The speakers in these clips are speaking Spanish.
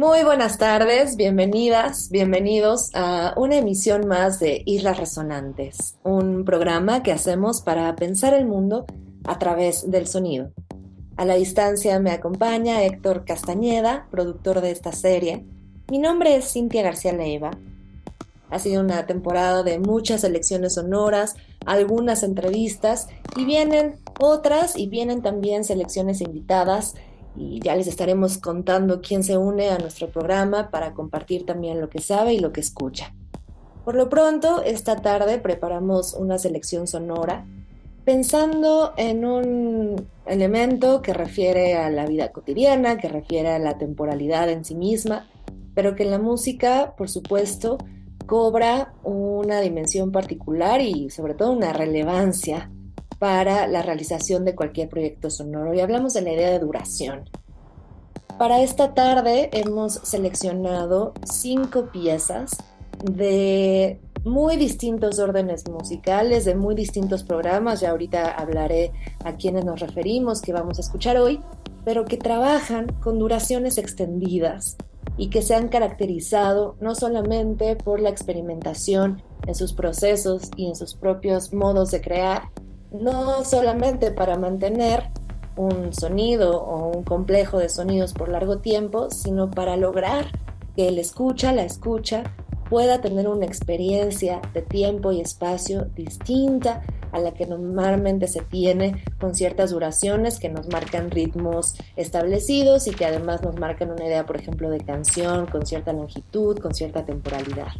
Muy buenas tardes, bienvenidas, bienvenidos a una emisión más de Islas Resonantes, un programa que hacemos para pensar el mundo a través del sonido. A la distancia me acompaña Héctor Castañeda, productor de esta serie. Mi nombre es Cintia García Leiva. Ha sido una temporada de muchas elecciones sonoras, algunas entrevistas y vienen otras y vienen también selecciones invitadas y ya les estaremos contando quién se une a nuestro programa para compartir también lo que sabe y lo que escucha. Por lo pronto, esta tarde preparamos una selección sonora pensando en un elemento que refiere a la vida cotidiana, que refiere a la temporalidad en sí misma, pero que en la música, por supuesto, cobra una dimensión particular y sobre todo una relevancia para la realización de cualquier proyecto sonoro y hablamos de la idea de duración. Para esta tarde hemos seleccionado cinco piezas de muy distintos órdenes musicales, de muy distintos programas, ya ahorita hablaré a quienes nos referimos, que vamos a escuchar hoy, pero que trabajan con duraciones extendidas y que se han caracterizado no solamente por la experimentación en sus procesos y en sus propios modos de crear, no solamente para mantener un sonido o un complejo de sonidos por largo tiempo, sino para lograr que el escucha, la escucha, pueda tener una experiencia de tiempo y espacio distinta a la que normalmente se tiene con ciertas duraciones que nos marcan ritmos establecidos y que además nos marcan una idea, por ejemplo, de canción con cierta longitud, con cierta temporalidad.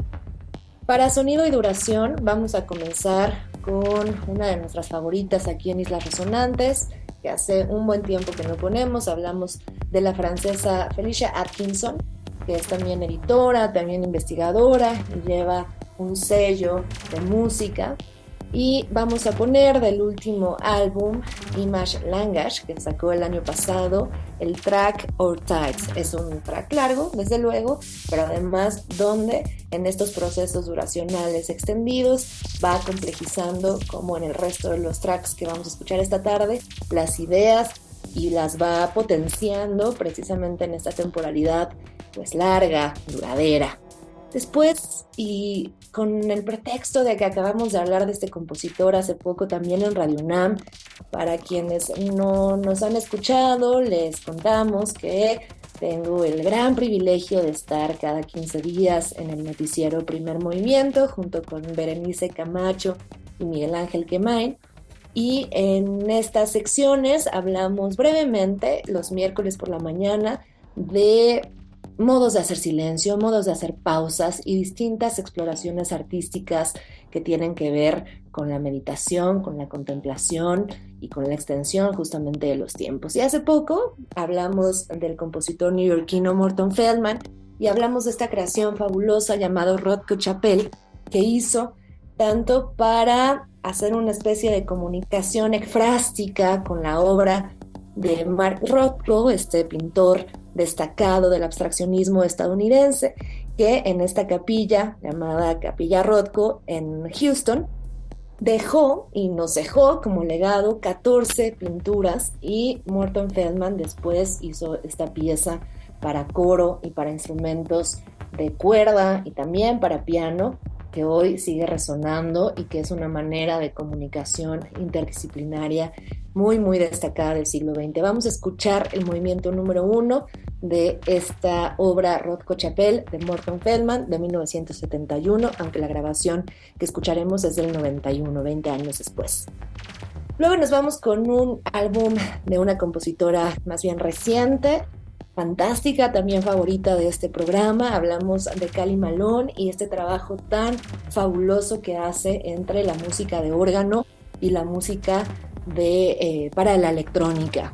Para sonido y duración vamos a comenzar con una de nuestras favoritas aquí en Islas Resonantes, que hace un buen tiempo que no ponemos. Hablamos de la francesa Felicia Atkinson, que es también editora, también investigadora y lleva un sello de música y vamos a poner del último álbum, Image Language, que sacó el año pasado, el track Or Tides. Es un track largo, desde luego, pero además donde en estos procesos duracionales extendidos va complejizando, como en el resto de los tracks que vamos a escuchar esta tarde, las ideas y las va potenciando precisamente en esta temporalidad pues larga, duradera. Después, y con el pretexto de que acabamos de hablar de este compositor hace poco también en Radio UNAM, para quienes no nos han escuchado, les contamos que tengo el gran privilegio de estar cada 15 días en el noticiero Primer Movimiento junto con Berenice Camacho y Miguel Ángel Quemain. Y en estas secciones hablamos brevemente los miércoles por la mañana de modos de hacer silencio, modos de hacer pausas y distintas exploraciones artísticas que tienen que ver con la meditación, con la contemplación y con la extensión justamente de los tiempos. Y hace poco hablamos del compositor neoyorquino Morton Feldman y hablamos de esta creación fabulosa llamada Rothko Chapel que hizo tanto para hacer una especie de comunicación ekfrástica con la obra de Mark Rothko, este pintor destacado del abstraccionismo estadounidense, que en esta capilla llamada Capilla Rothko en Houston dejó y nos dejó como legado 14 pinturas y Morton Feldman después hizo esta pieza para coro y para instrumentos de cuerda y también para piano que hoy sigue resonando y que es una manera de comunicación interdisciplinaria muy, muy destacada del siglo XX. Vamos a escuchar el movimiento número uno de esta obra Rothko Chapel de Morton Feldman de 1971, aunque la grabación que escucharemos es del 91, 20 años después. Luego nos vamos con un álbum de una compositora más bien reciente, fantástica, también favorita de este programa. Hablamos de Cali Malone y este trabajo tan fabuloso que hace entre la música de órgano y la música eh, para la electrónica.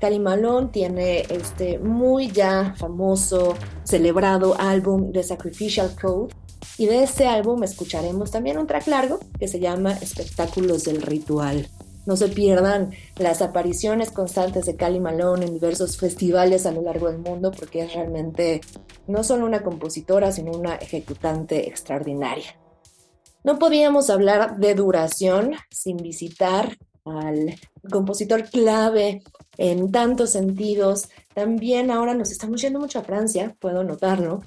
Cali Malone tiene este muy ya famoso, celebrado álbum The Sacrificial Code. Y de ese álbum escucharemos también un track largo que se llama Espectáculos del Ritual. No se pierdan las apariciones constantes de Cali Malone en diversos festivales a lo largo del mundo porque es realmente no solo una compositora, sino una ejecutante extraordinaria. No podíamos hablar de duración sin visitar al compositor clave en tantos sentidos. También ahora nos estamos yendo mucho a Francia, puedo notarlo.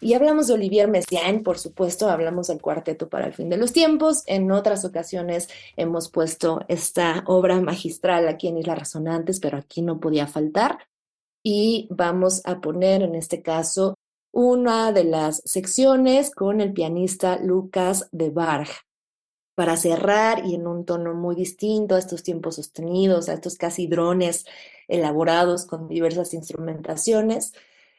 Y hablamos de Olivier Messiaen, por supuesto, hablamos del cuarteto para el fin de los tiempos. En otras ocasiones hemos puesto esta obra magistral aquí en Islas Resonantes, pero aquí no podía faltar. Y vamos a poner en este caso una de las secciones con el pianista Lucas de Barg para cerrar y en un tono muy distinto a estos tiempos sostenidos, a estos casi drones elaborados con diversas instrumentaciones,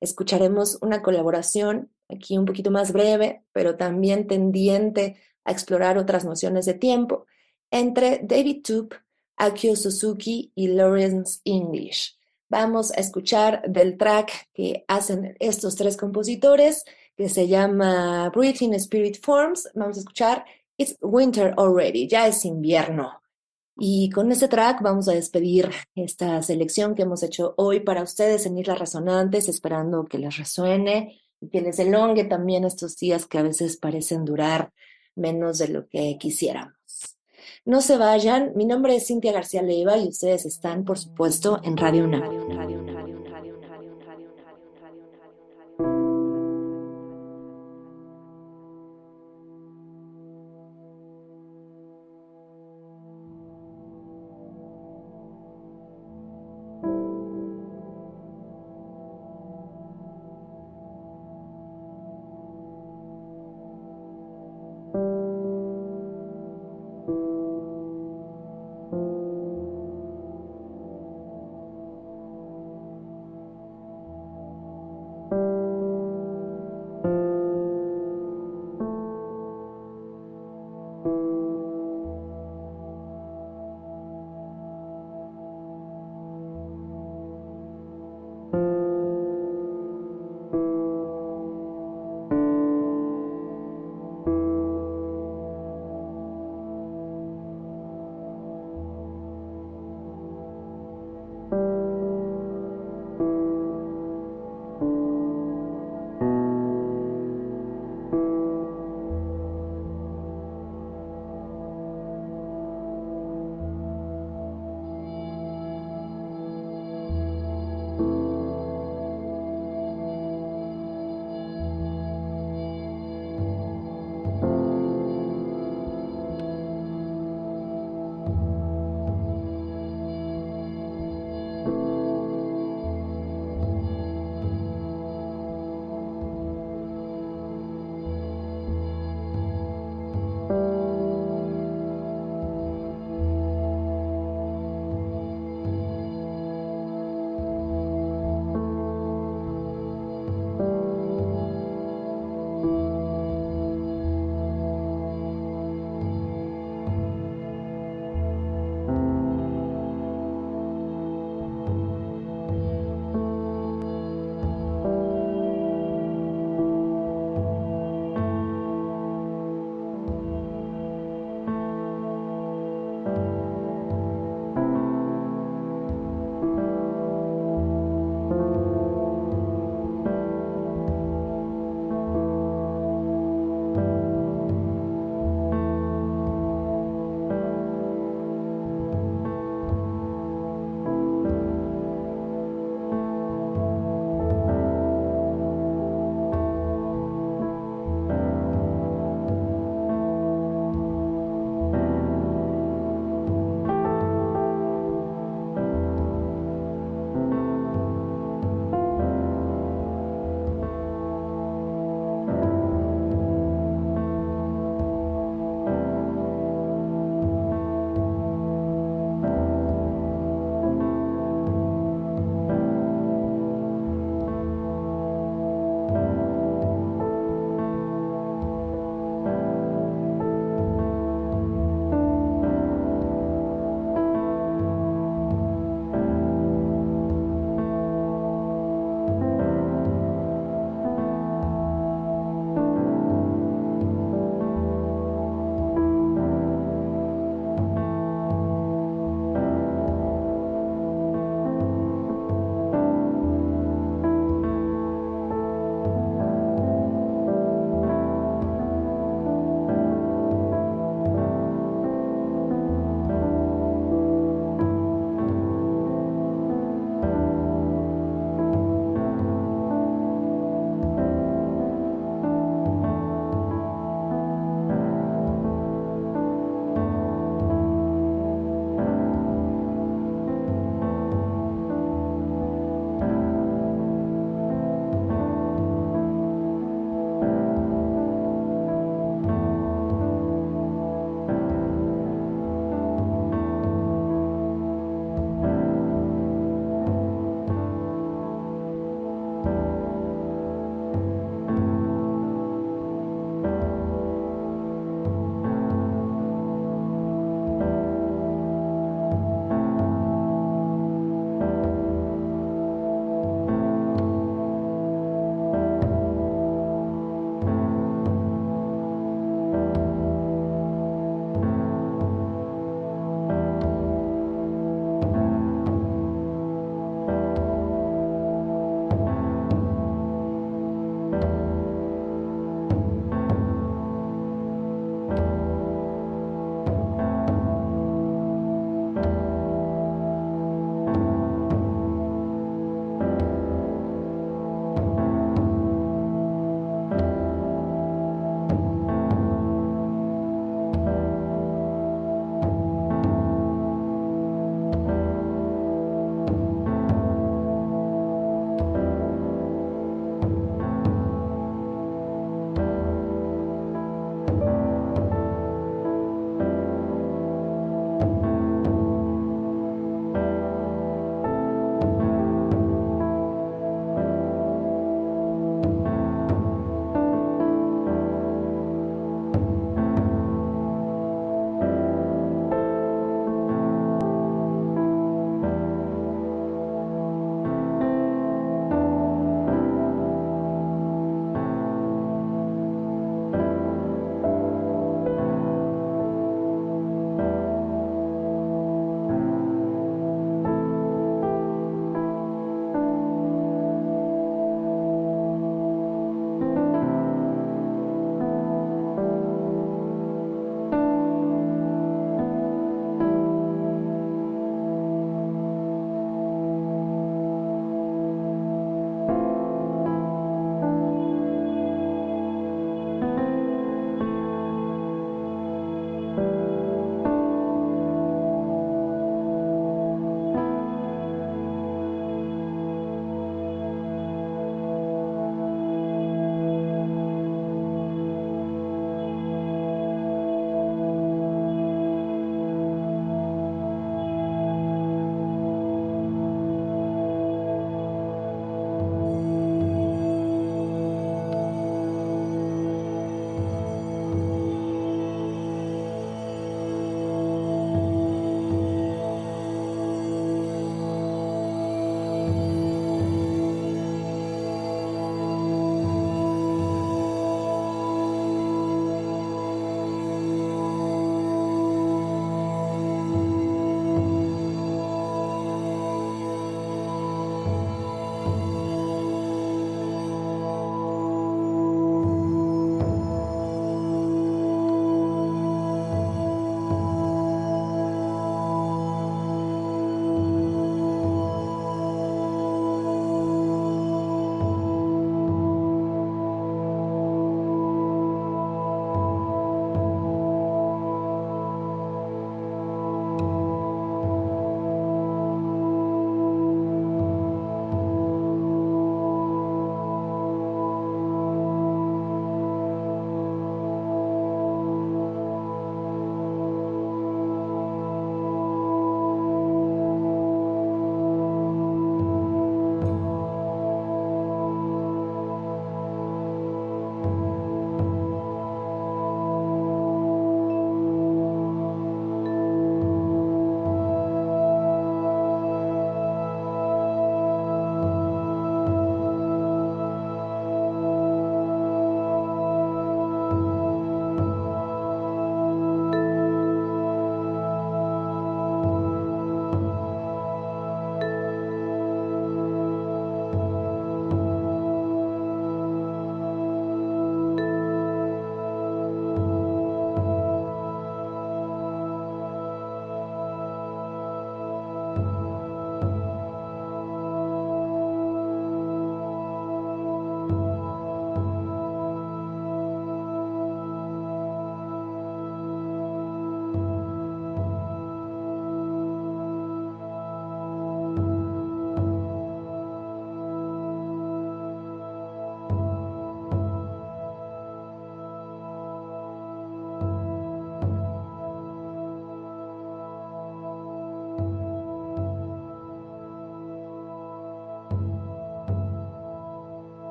escucharemos una colaboración aquí un poquito más breve, pero también tendiente a explorar otras nociones de tiempo entre David Toop, Akio Suzuki y Lawrence English. Vamos a escuchar del track que hacen estos tres compositores, que se llama Breathing Spirit Forms. Vamos a escuchar It's winter already, ya es invierno. Y con este track vamos a despedir esta selección que hemos hecho hoy para ustedes en Islas Resonantes, esperando que les resuene y que les elongue también estos días que a veces parecen durar menos de lo que quisiéramos. No se vayan, mi nombre es Cintia García Leiva y ustedes están, por supuesto, en Radio UNAM.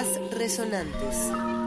Resonantes.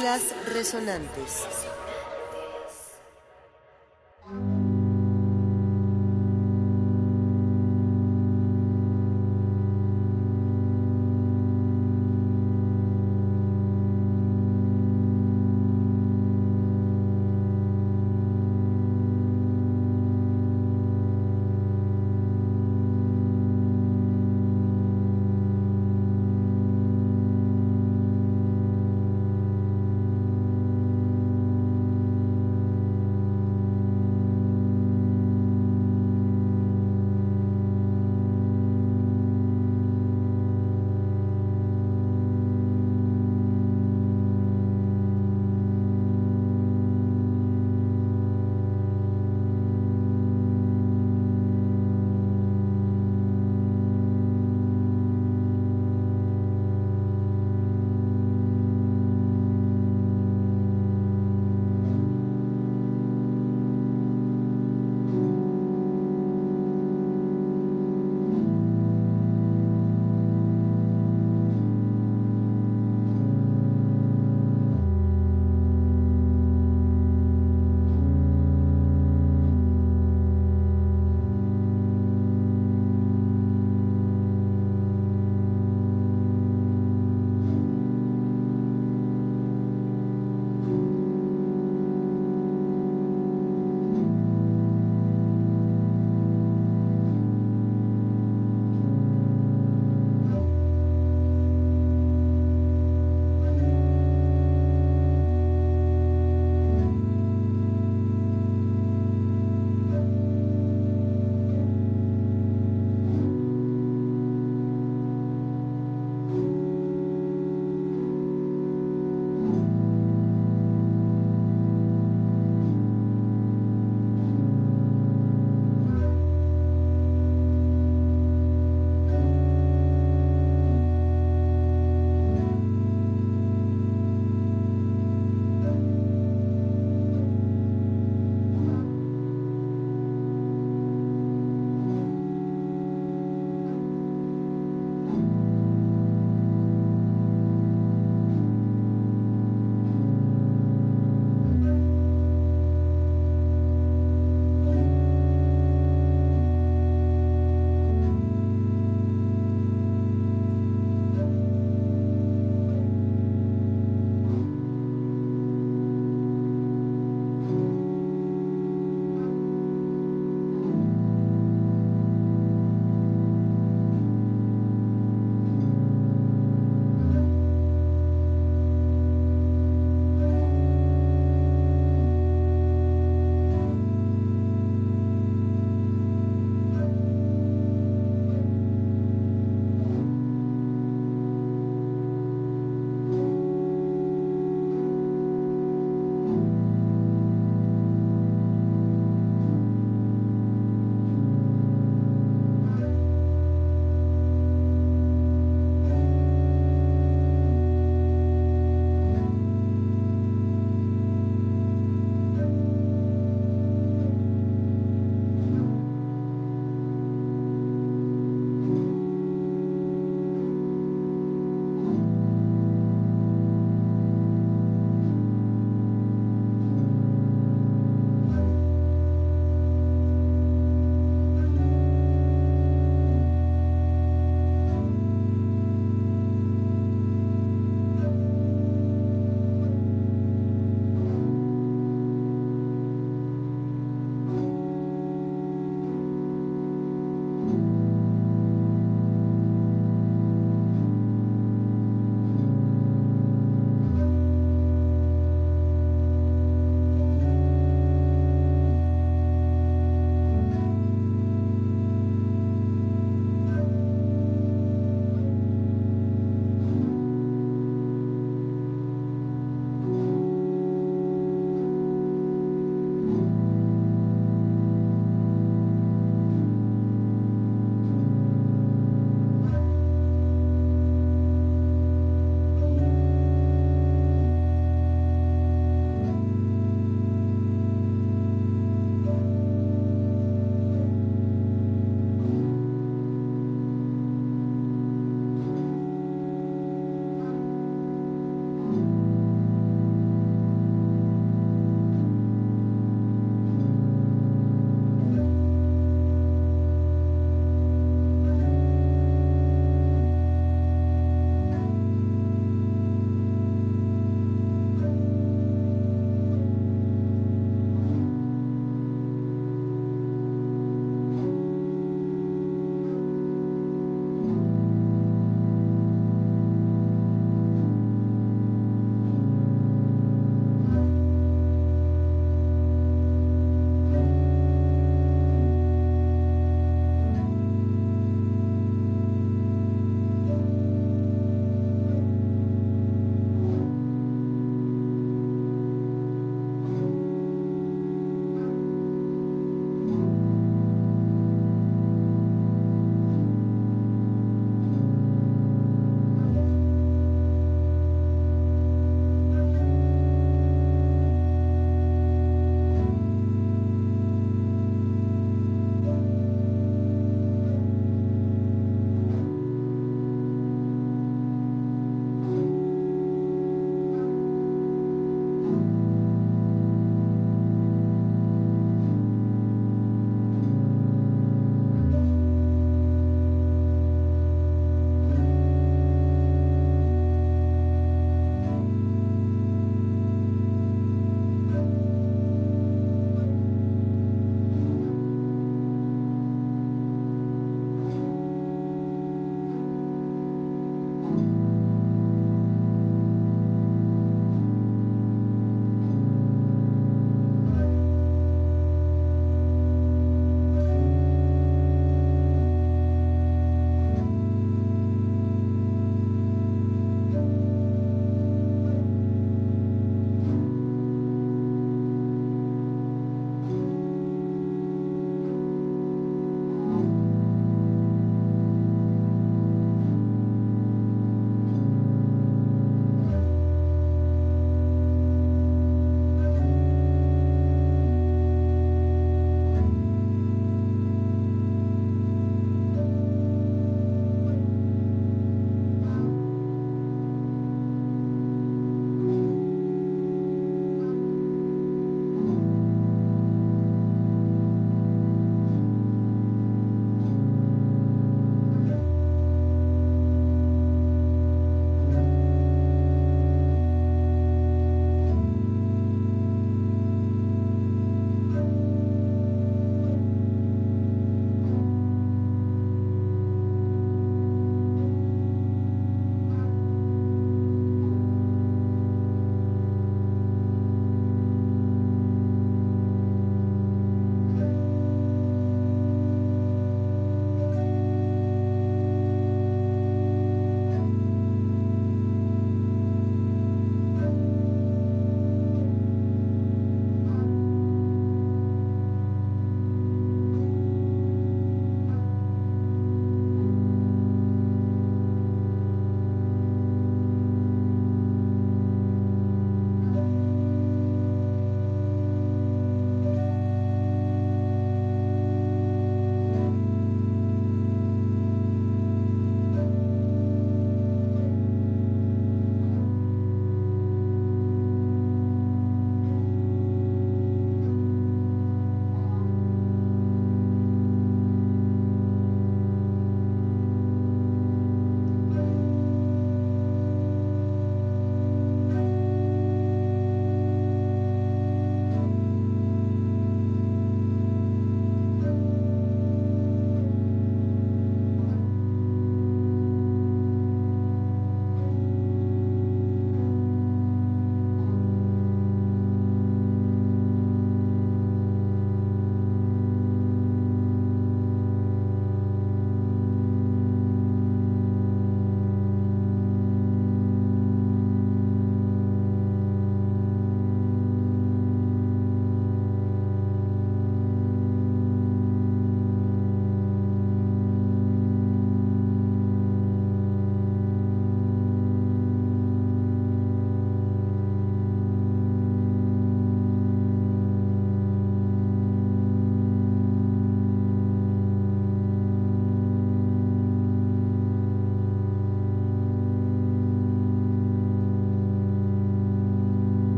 Islas Resonantes.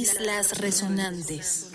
Islas Resonantes.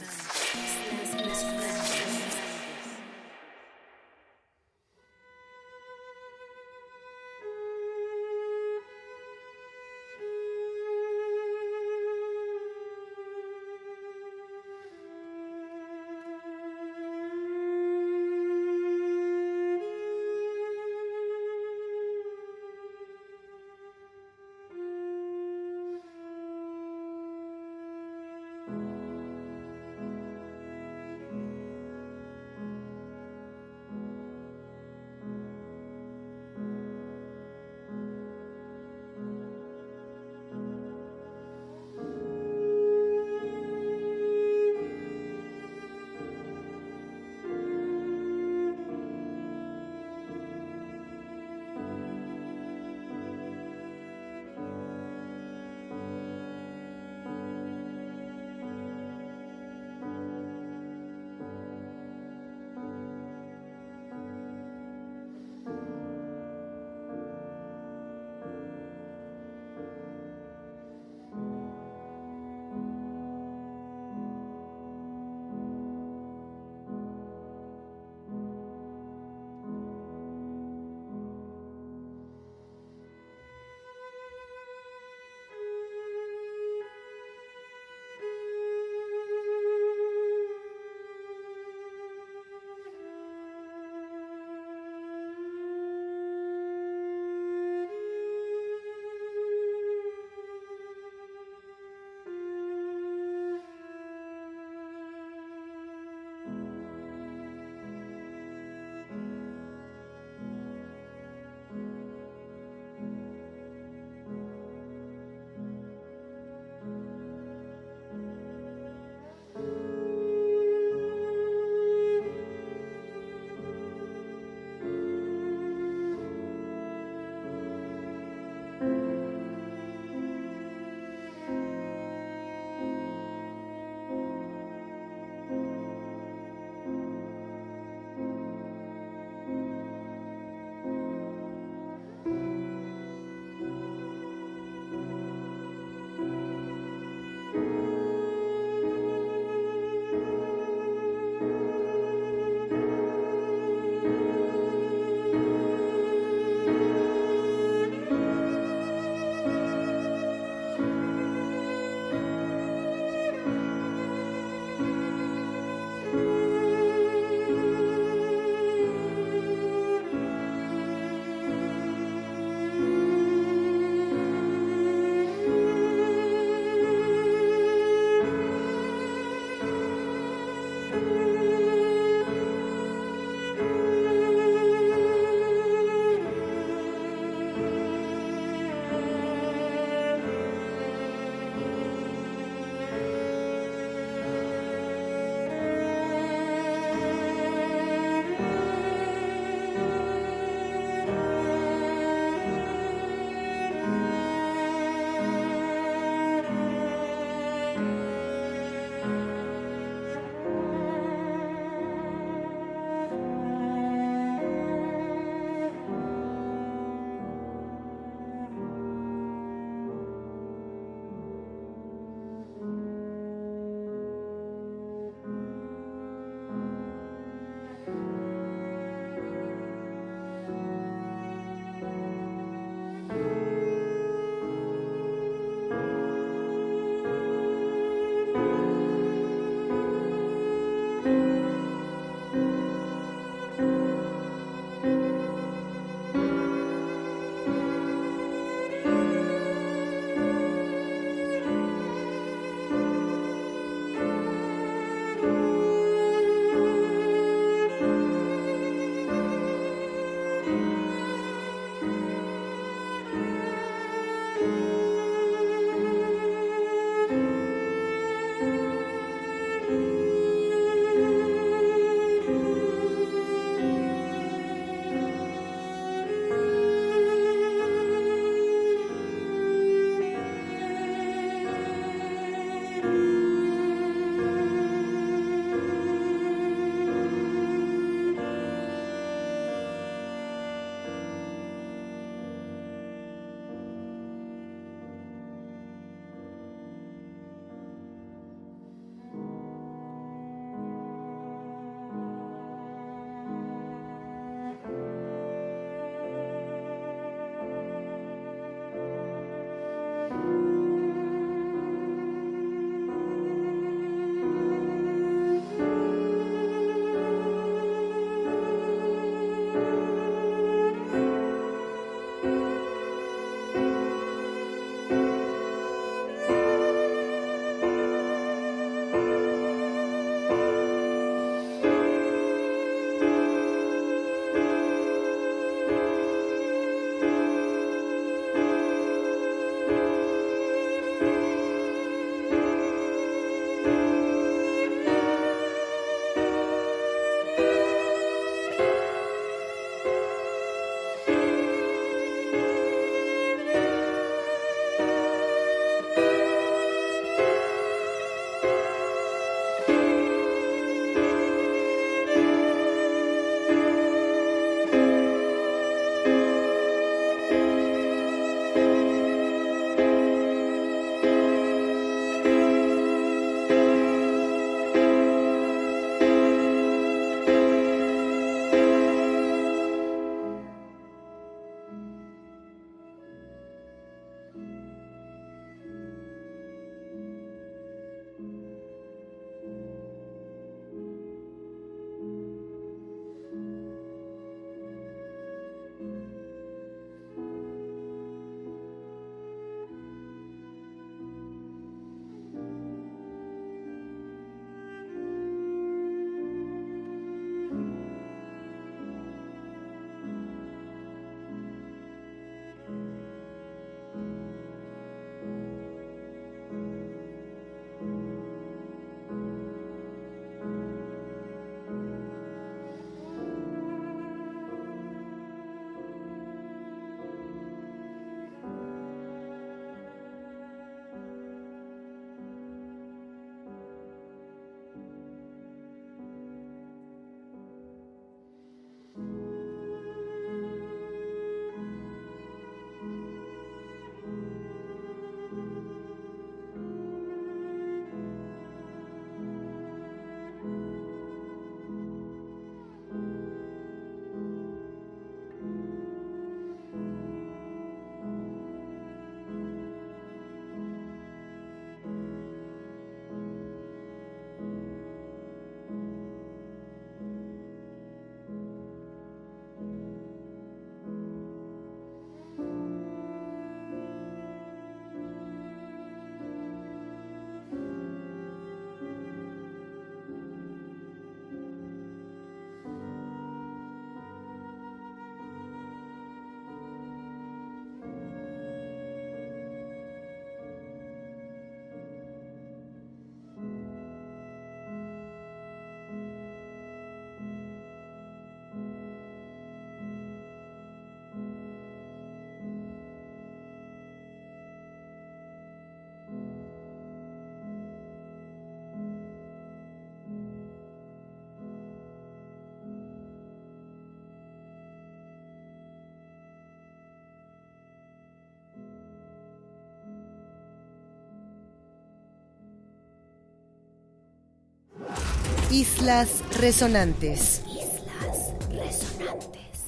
Islas Resonantes. Islas Resonantes.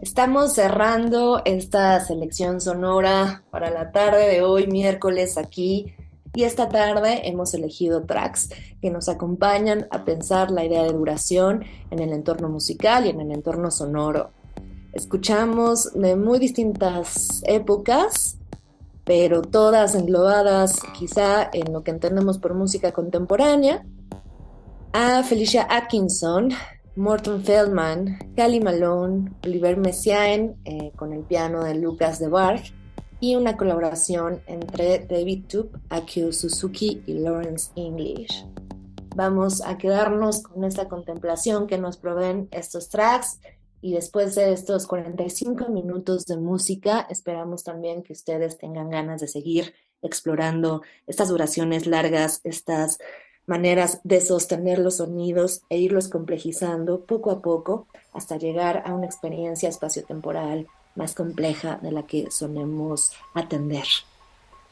Estamos cerrando esta selección sonora para la tarde de hoy, miércoles, aquí. Y esta tarde hemos elegido tracks que nos acompañan a pensar la idea de duración en el entorno musical y en el entorno sonoro. Escuchamos de muy distintas épocas, pero todas englobadas quizá en lo que entendemos por música contemporánea a Felicia Atkinson, Morton Feldman, Cali Malone, Oliver Messiaen eh, con el piano de Lucas de Barg y una colaboración entre David Tup, Akio Suzuki y Lawrence English. Vamos a quedarnos con esta contemplación que nos proveen estos tracks y después de estos 45 minutos de música esperamos también que ustedes tengan ganas de seguir explorando estas duraciones largas, estas maneras de sostener los sonidos e irlos complejizando poco a poco hasta llegar a una experiencia espaciotemporal más compleja de la que solemos atender.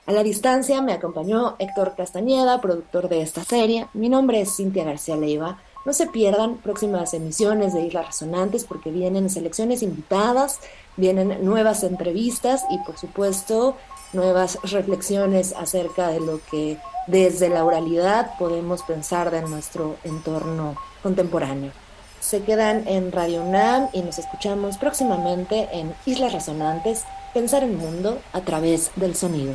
A la distancia me acompañó Héctor Castañeda, productor de esta serie. Mi nombre es Cintia García Leiva. No se pierdan próximas emisiones de Islas Resonantes porque vienen selecciones invitadas, vienen nuevas entrevistas y por supuesto nuevas reflexiones acerca de lo que desde la oralidad podemos pensar de nuestro entorno contemporáneo. Se quedan en Radio UNAM y nos escuchamos próximamente en Islas Resonantes, Pensar el Mundo a través del sonido.